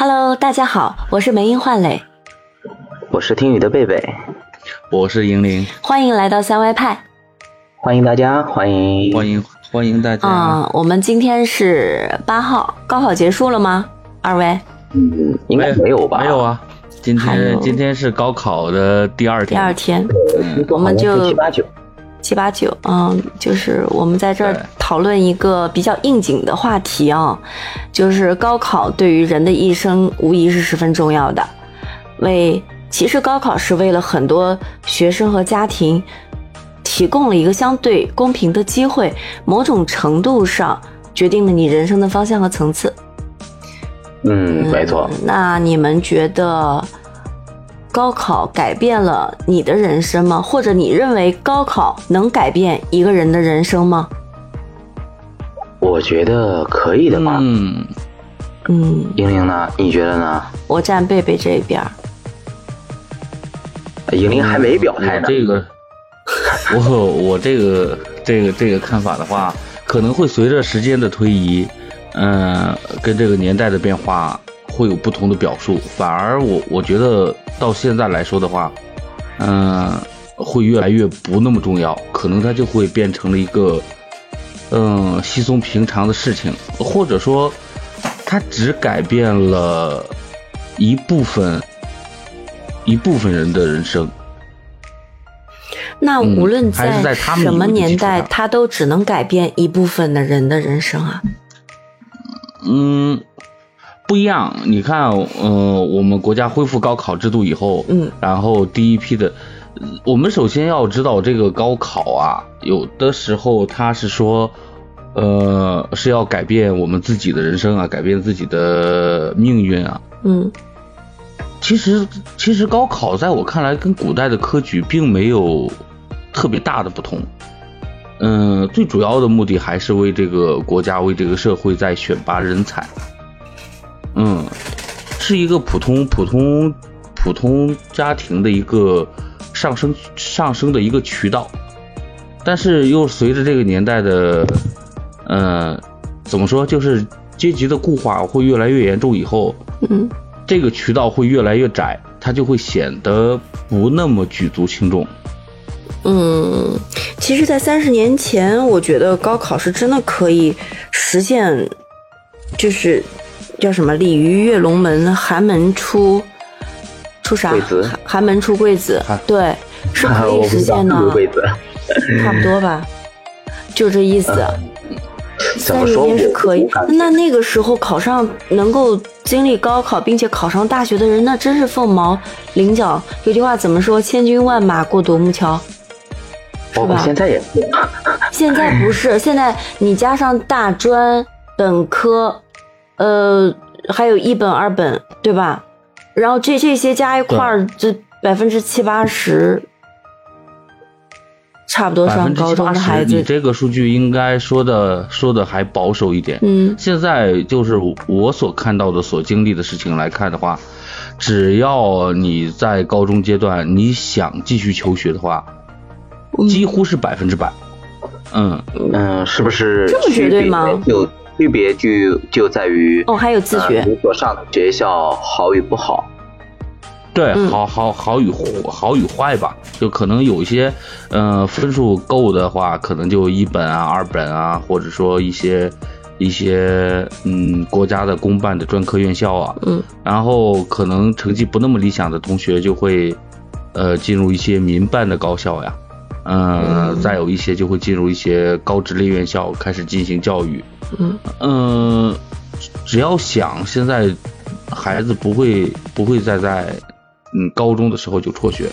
Hello，大家好，我是梅英焕磊，我是听雨的贝贝，我是莹玲，欢迎来到三歪派，欢迎大家，欢迎欢迎欢迎大家。啊、我们今天是八号，高考结束了吗？二位？嗯，应该没有吧？没有啊，今天今天是高考的第二天第。二天，我们就七八九，七八九，嗯，就是我们在这儿对讨论一个比较应景的话题啊，就是高考对于人的一生无疑是十分重要的。为其实高考是为了很多学生和家庭提供了一个相对公平的机会，某种程度上决定了你人生的方向和层次。嗯，没错。那你们觉得高考改变了你的人生吗？或者你认为高考能改变一个人的人生吗？我觉得可以的吧。嗯，嗯，英玲呢？你觉得呢？我站贝贝这边儿。英玲还没表态呢。我这个，我我这个这个这个看法的话，可能会随着时间的推移，嗯、跟这个年代的变化会有不同的表述。反而我我觉得到现在来说的话，嗯、会越来越不那么重要，可能它就会变成了一个嗯稀松平常的事情，或者说它只改变了一部分一部分人的人生。那嗯无论在什么年代，基础上它都只能改变一部分的人的人生啊。嗯，不一样。你看，呃，我们国家恢复高考制度以后，嗯，然后第一批的，呃我们首先要知道这个高考啊，有的时候它是说，呃，是要改变我们自己的人生啊，改变自己的命运啊。嗯其实，其实高考在我看来跟古代的科举并没有特别大的不同。嗯，最主要的目的还是为这个国家、为这个社会在选拔人才。嗯，是一个普通、普通、普通家庭的一个上升、上升的一个渠道，但是又随着这个年代的，呃，怎么说，就是阶级的固化会越来越严重以后，嗯这个渠道会越来越窄，它就会显得不那么举足轻重。嗯，其实，在三十年前，我觉得高考是真的可以实现，就是叫什么“鲤鱼跃龙门，寒门出出啥贵子？寒寒门出贵子寒”，对，是 可以实现的。差不多吧，就这意思。三十怎么说？年是可以那那个时候考上能够经历高考并且考上大学的人，那真是凤毛麟角。有句话怎么说？千军万马过独木桥。包括吧现在也是。现在不是，现在你加上大专、本科，呃，还有一本、二本，对吧？然后这这些加一块儿，这百分之七八十，差不多上高中的孩子。你，这个数据应该说的说的还保守一点。嗯。现在就是我所看到的、所经历的事情来看的话，只要你在高中阶段你想继续求学的话，嗯。几乎是百分之百。嗯，嗯，是不是这么绝对吗区别就就在于哦，还有自学。呃，你所上的学校好与不好。对，嗯。好好好与好与坏吧，就可能有一些，呃，分数够的话，可能就一本啊、二本啊，或者说一些一些嗯国家的公办的专科院校啊，嗯。然后可能成绩不那么理想的同学就会，呃，进入一些民办的高校呀，嗯、再有一些就会进入一些高职类院校开始进行教育，嗯嗯，只要想，现在孩子不会不会再在嗯高中的时候就辍学，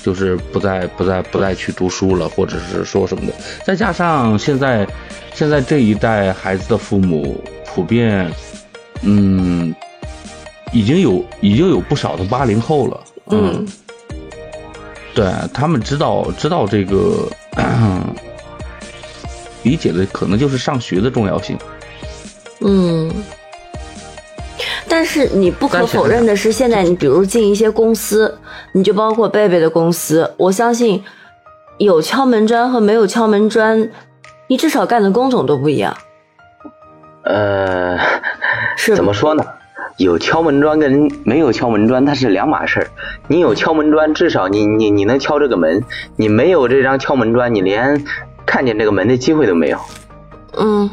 就是不再不再不再去读书了，或者是说什么的。再加上现在现在这一代孩子的父母普遍，嗯，已经有已经有不少的八零后了，嗯。对他们知道知道这个，理解的可能就是上学的重要性。嗯。但是你不可否认的是，现在你比如进一些公司，你就包括贝贝的公司，我相信有敲门砖和没有敲门砖，你至少干的工种都不一样，呃，是怎么说呢？有敲门砖跟没有敲门砖它是两码事儿。你有敲门砖，至少你你你能敲这个门；你没有这张敲门砖，你连看见这个门的机会都没有。嗯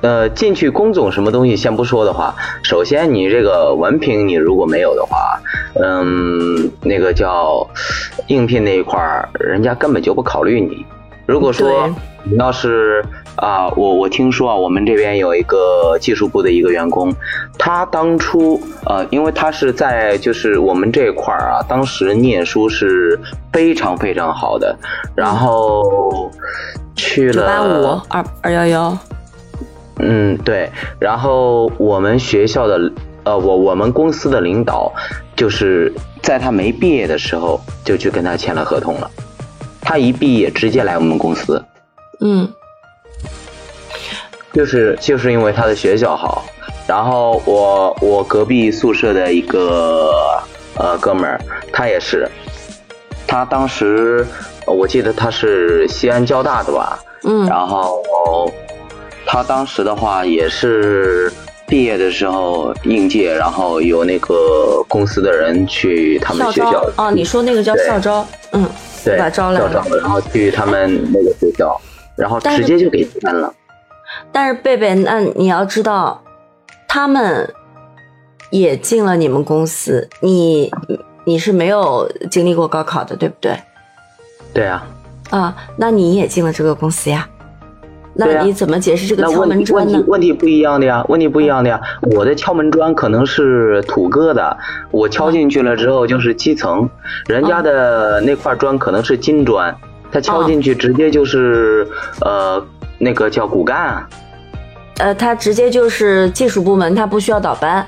呃，进去工种什么东西先不说的话，首先你这个文凭你如果没有的话，嗯，那个叫应聘那一块儿，人家根本就不考虑你。如果说你要是啊、我我听说啊，我们这边有一个技术部的一个员工，他当初呃，因为他是在就是我们这一块儿啊，当时念书是非常非常好的，然后去了九八五二二幺幺，嗯，对。然后我们学校的呃，我我们公司的领导，就是在他没毕业的时候就去跟他签了合同了。他一毕业直接来我们公司，嗯。就是就是因为他的学校好。然后我我隔壁宿舍的一个呃哥们儿，他也是，他当时呃我记得他是西安交大的吧，嗯。然后他当时的话也是毕业的时候应届，然后有那个公司的人去他们学校招，哦，你说那个叫校招，嗯，对把招来校了，然后去他们那个学校，然后直接就给签了。但是贝贝，那你要知道，他们也进了你们公司，你你是没有经历过高考的，对不对？对啊，啊，那你也进了这个公司呀？那你怎么解释这个敲门砖呢问题？问题不一样的呀，问题不一样的呀。我的敲门砖可能是土疙瘩，我敲进去了之后就是基层，人家的那块砖可能是金砖，他敲进去直接就是呃那个叫骨干啊。呃，他直接就是技术部门，他不需要倒班。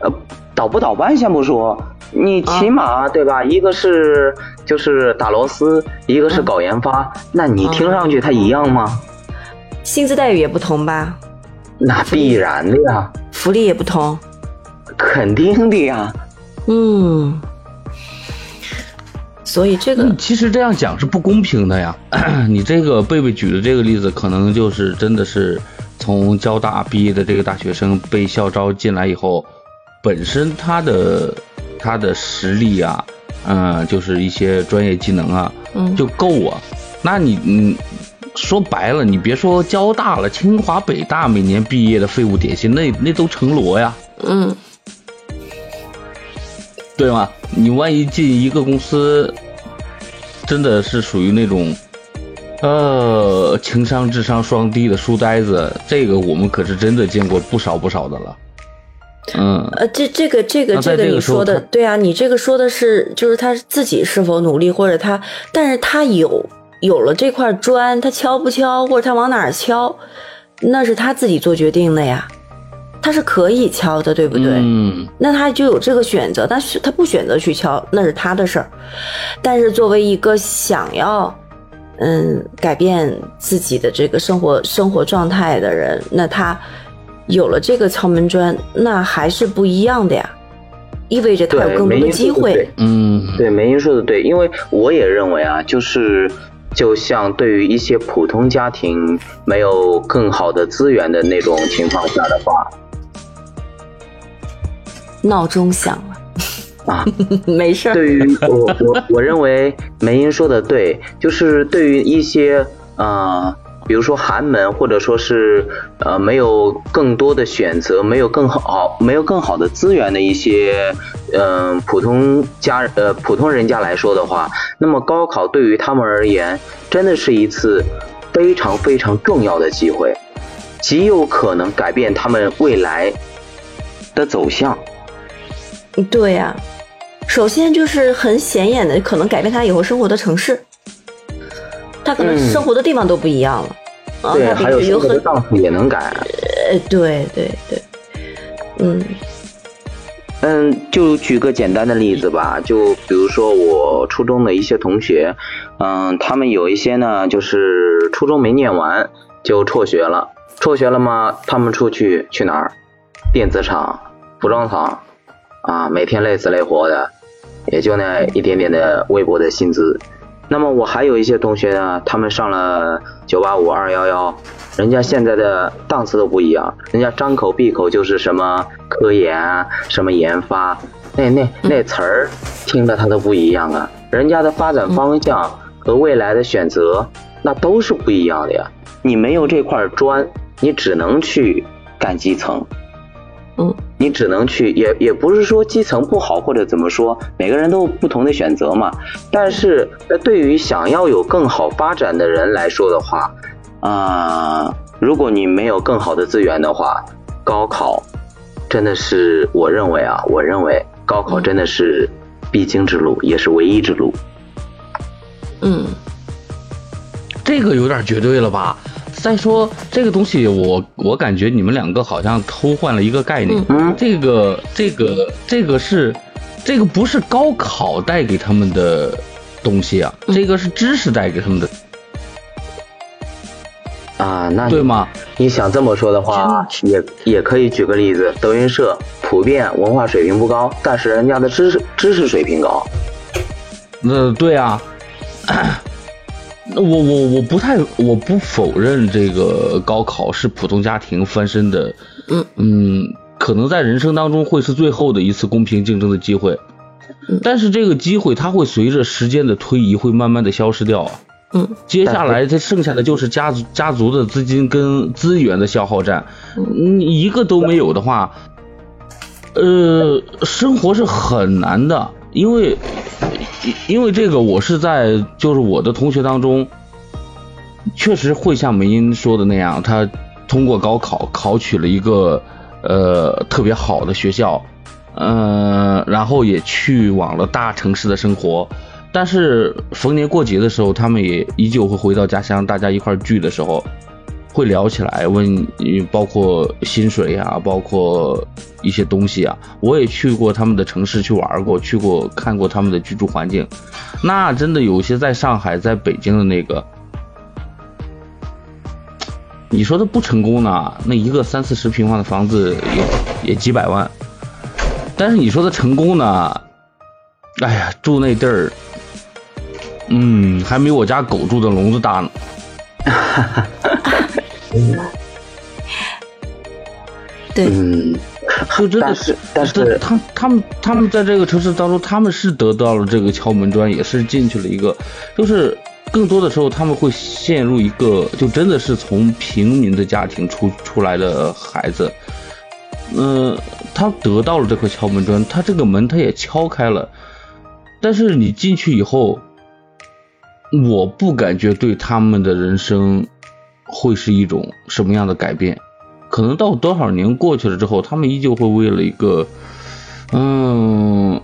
呃，倒不倒班先不说，你起码、对吧？一个是就是打螺丝，一个是搞研发，那你听上去它一样吗？薪资待遇也不同吧，那必然的呀，福利也不同。肯定的呀。嗯，所以这个嗯，其实这样讲是不公平的呀。你这个贝贝举的这个例子，可能就是真的是从交大毕业的这个大学生被校招进来以后，本身他的他的实力啊，嗯、就是一些专业技能啊，嗯就够啊。那你你，说白了，你别说交大了，清华、北大每年毕业的废物点心，那那都成罗呀。嗯对吗？你万一进一个公司，真的是属于那种，呃，情商智商双低的书呆子，这个我们可是真的见过不少不少的了。嗯，呃，这这个这个这个你说的对啊，你这个说的是就是他自己是否努力，或者他，但是他有有了这块砖，他敲不敲，或者他往哪儿敲，那是他自己做决定的呀，他是可以敲的，对不对？嗯，那他就有这个选择，但是他不选择去敲，那是他的事儿。但是作为一个想要嗯改变自己的这个生活生活状态的人，那他有了这个敲门砖，那还是不一样的呀，意味着他有，更多的机会对。嗯，对，梅英说的对，因为我也认为啊，就是就像对于一些普通家庭没有更好的资源的那种情况下的话，闹钟响了，啊，没事儿。对于我我我认为梅英说的对，就是对于一些呃，比如说寒门或者说是呃没有更多的选择，没有更好没有更好的资源的一些嗯、普通家呃普通人家来说的话，那么高考对于他们而言真的是一次非常非常重要的机会，极有可能改变他们未来的走向。对呀、首先就是很显眼的，可能改变他以后生活的城市，他可能嗯生活的地方都不一样了。啊，对，他还有有很生活的档次也能改。呃，对对对，嗯嗯，就举个简单的例子吧，就比如说我初中的一些同学，嗯，他们有一些呢，就是初中没念完就辍学了，辍学了嘛，他们出去去哪儿？电子厂、服装厂，啊，每天累死累活的，也就那一点点的微薄的薪资，那么我还有一些同学呢，他们上了九八五二幺幺，人家现在的档次都不一样，人家张口闭口就是什么科研，什么研发，那那那词儿听着他都不一样啊，人家的发展方向和未来的选择那都是不一样的呀。你没有这块砖，你只能去干基层。嗯，你只能去，也也不是说基层不好或者怎么说，每个人都有不同的选择嘛。但是，对于想要有更好发展的人来说的话，啊，如果你没有更好的资源的话，高考真的是我认为啊，我认为高考真的是必经之路，也是唯一之路。嗯，这个有点绝对了吧？再说这个东西，我我感觉你们两个好像偷换了一个概念。嗯，这个这个这个是，这个不是高考带给他们的东西啊，这个是知识带给他们的啊，那对吗？你想这么说的话，也也可以举个例子，德云社普遍文化水平不高，但是人家的知识知识水平高。那对啊。我我我不太我不否认这个高考是普通家庭翻身的，嗯。嗯，可能在人生当中会是最后的一次公平竞争的机会，但是这个机会它会随着时间的推移会慢慢的消失掉啊，嗯，接下来它剩下的就是家族家族的资金跟资源的消耗战，你一个都没有的话，呃，生活是很难的，因为。因因为这个，我是在就是我的同学当中，确实会像梅英说的那样，他通过高考考取了一个呃特别好的学校，嗯，然后也去往了大城市的生活。但是逢年过节的时候，他们也依旧会回到家乡，大家一块聚的时候。会聊起来，问包括薪水呀，包括一些东西啊。我也去过他们的城市去玩过，去过看过他们的居住环境。那真的有些在上海、在北京的那个，你说的不成功呢？那一个三四十平方的房子也也几百万。但是你说的成功呢？哎呀，住那地儿，嗯，还没我家狗住的笼子大呢。哈 哈对，嗯，就真的是，但是他他们他们在这个城市当中，他们是得到了这个敲门砖，也是进去了一个，就是更多的时候他们会陷入一个，就真的是从平民的家庭出出来的孩子，嗯，他得到了这块敲门砖，他这个门他也敲开了，但是你进去以后，我不感觉对他们的人生。会是一种什么样的改变？可能到多少年过去了之后，他们依旧会为了一个，嗯，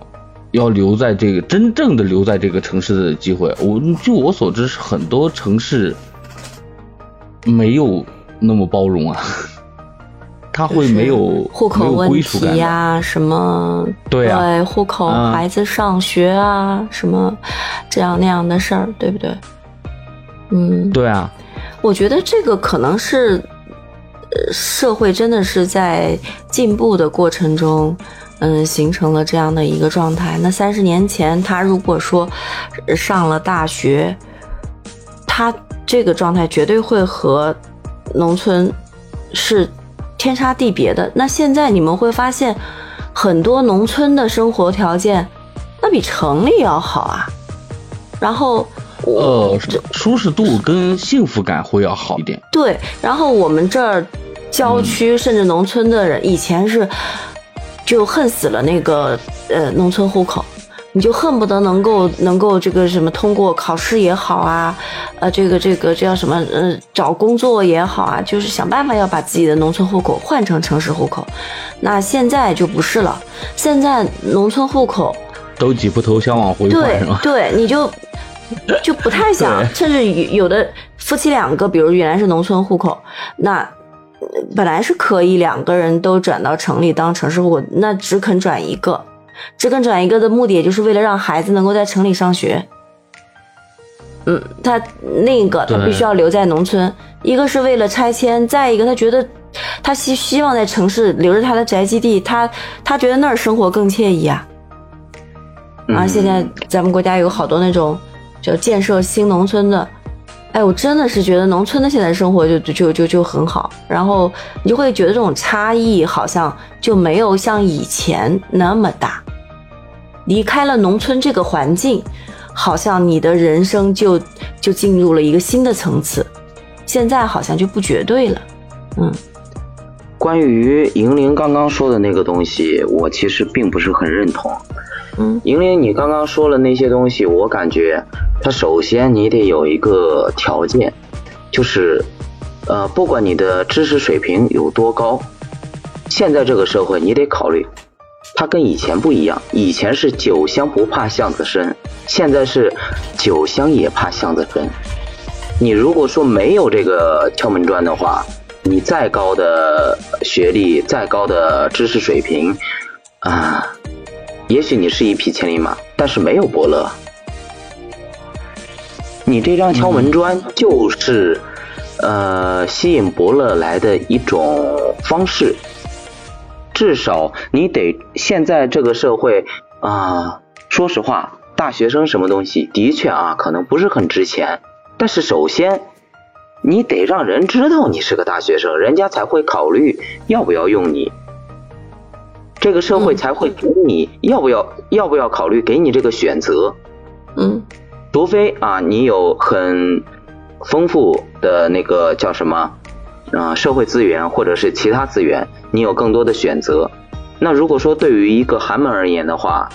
要留在这个真正的留在这个城市的机会。我据我所知，是很多城市没有那么包容啊，他会没有户口问题呀，什么对对户口孩子上学啊，什么这样那样的事儿，对不对？嗯，对啊。我觉得这个可能是，呃，社会真的是在进步的过程中，嗯，形成了这样的一个状态。那三十年前，他如果说上了大学，他这个状态绝对会和农村是天差地别的。那现在你们会发现，很多农村的生活条件，那比城里要好啊。然后。呃，舒适度跟幸福感会要好一点。对，然后我们这儿郊区甚至农村的人，以前是就恨死了那个呃农村户口，你就恨不得能够能够这个什么通过考试也好啊，呃这个这个这叫什么呃找工作也好啊，就是想办法要把自己的农村户口换成城市户口。那现在就不是了，现在农村户口都挤破头想往回换是吗？对，你就。就不太想，甚至有的夫妻两个，比如原来是农村户口，那本来是可以两个人都转到城里当城市户口，那只肯转一个，只肯转一个的目的，也就是为了让孩子能够在城里上学。嗯，他另一个他必须要留在农村，一个是为了拆迁，再一个他觉得他希希望在城市留着他的宅基地，他他觉得那儿生活更惬意啊。啊，现在咱们国家有好多那种。就建设新农村的。哎，我真的是觉得农村的现在生活就就就就很好，然后你就会觉得这种差异好像就没有像以前那么大。离开了农村这个环境，好像你的人生就就进入了一个新的层次。现在好像就不绝对了，嗯。关于银铃刚刚说的那个东西，我其实并不是很认同。嗯，银铃，你刚刚说了那些东西，我感觉它首先你得有一个条件，就是呃，不管你的知识水平有多高，现在这个社会你得考虑，它跟以前不一样。以前是酒香不怕巷子深，现在是酒香也怕巷子深。你如果说没有这个敲门砖的话，你再高的学历，再高的知识水平，啊，也许你是一匹千里马，但是没有伯乐。你这张敲门砖就是，呃，吸引伯乐来的一种方式。至少你得现在这个社会啊，说实话，大学生什么东西的确啊，可能不是很值钱，但是首先。你得让人知道你是个大学生，人家才会考虑要不要用你，这个社会才会给你要不要要不要考虑给你这个选择。嗯，除非啊你有很丰富的那个叫什么啊社会资源或者是其他资源，你有更多的选择。那如果说对于一个寒门而言的话，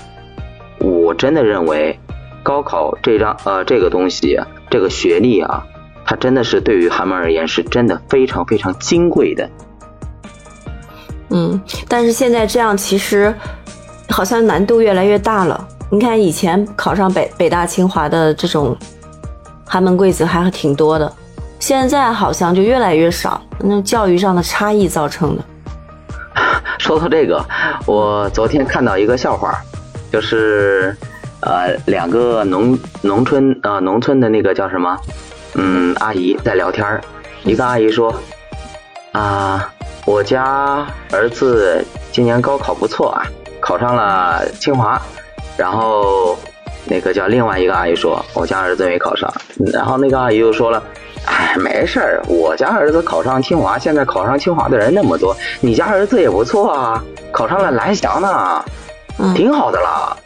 我真的认为高考这张呃这个东西这个学历啊。它真的是对于寒门而言，是真的非常非常金贵的。嗯，但是现在这样其实好像难度越来越大了。你看以前考上北北大清华的这种寒门贵子还挺多的，现在好像就越来越少。那教育上的差异造成的。说到这个，我昨天看到一个笑话，就是呃两个农农村啊农村的那个叫什么？嗯，阿姨在聊天，一个阿姨说：“啊，我家儿子今年高考不错啊，考上了清华。”然后那个叫另外一个阿姨说：“我家儿子没考上。”然后那个阿姨又说了：“哎，没事儿，我家儿子考上清华，现在考上清华的人那么多，你家儿子也不错啊，考上了蓝翔呢，挺好的了。”